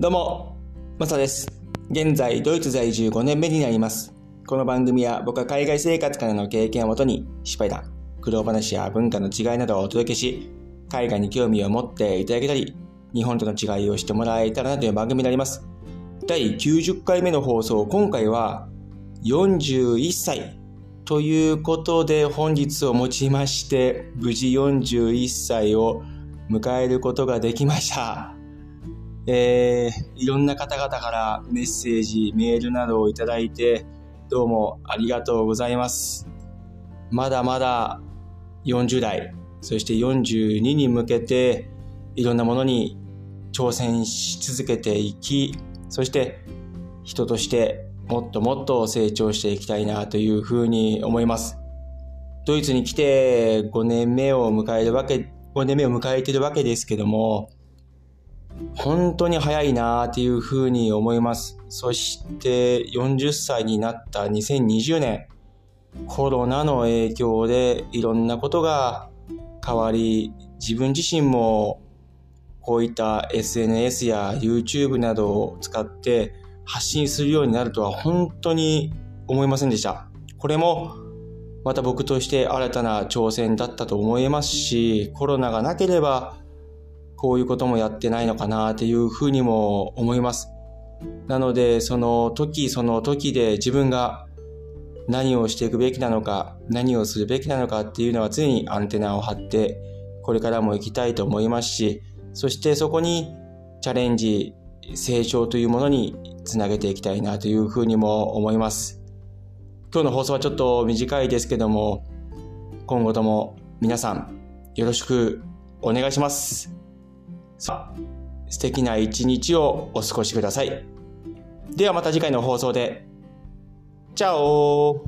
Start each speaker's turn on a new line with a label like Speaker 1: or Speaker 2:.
Speaker 1: どうも、マサです。現在、ドイツ在住5年目になります。この番組は僕は海外生活からの経験をもとに、失敗談、苦労話や文化の違いなどをお届けし、海外に興味を持っていただけたり、日本との違いをしてもらえたらなという番組になります。第90回目の放送、今回は41歳ということで本日をもちまして、無事41歳を迎えることができました。えー、いろんな方々からメッセージ、メールなどをいただいて、どうもありがとうございます。まだまだ40代、そして42に向けて、いろんなものに挑戦し続けていき、そして人としてもっともっと成長していきたいなというふうに思います。ドイツに来て5年目を迎えるわけ、5年目を迎えているわけですけども、本当に早いなっていうふうに思います。そして40歳になった2020年、コロナの影響でいろんなことが変わり、自分自身もこういった SNS や YouTube などを使って発信するようになるとは本当に思いませんでした。これもまた僕として新たな挑戦だったと思いますし、コロナがなければこういうこともやってないのかなっていうふうにも思います。なので、その時その時で自分が何をしていくべきなのか、何をするべきなのかっていうのは常にアンテナを張って、これからも行きたいと思いますし、そしてそこにチャレンジ、成長というものにつなげていきたいなというふうにも思います。今日の放送はちょっと短いですけども、今後とも皆さんよろしくお願いします。さあ、素敵な一日をお過ごしください。ではまた次回の放送で。チャオ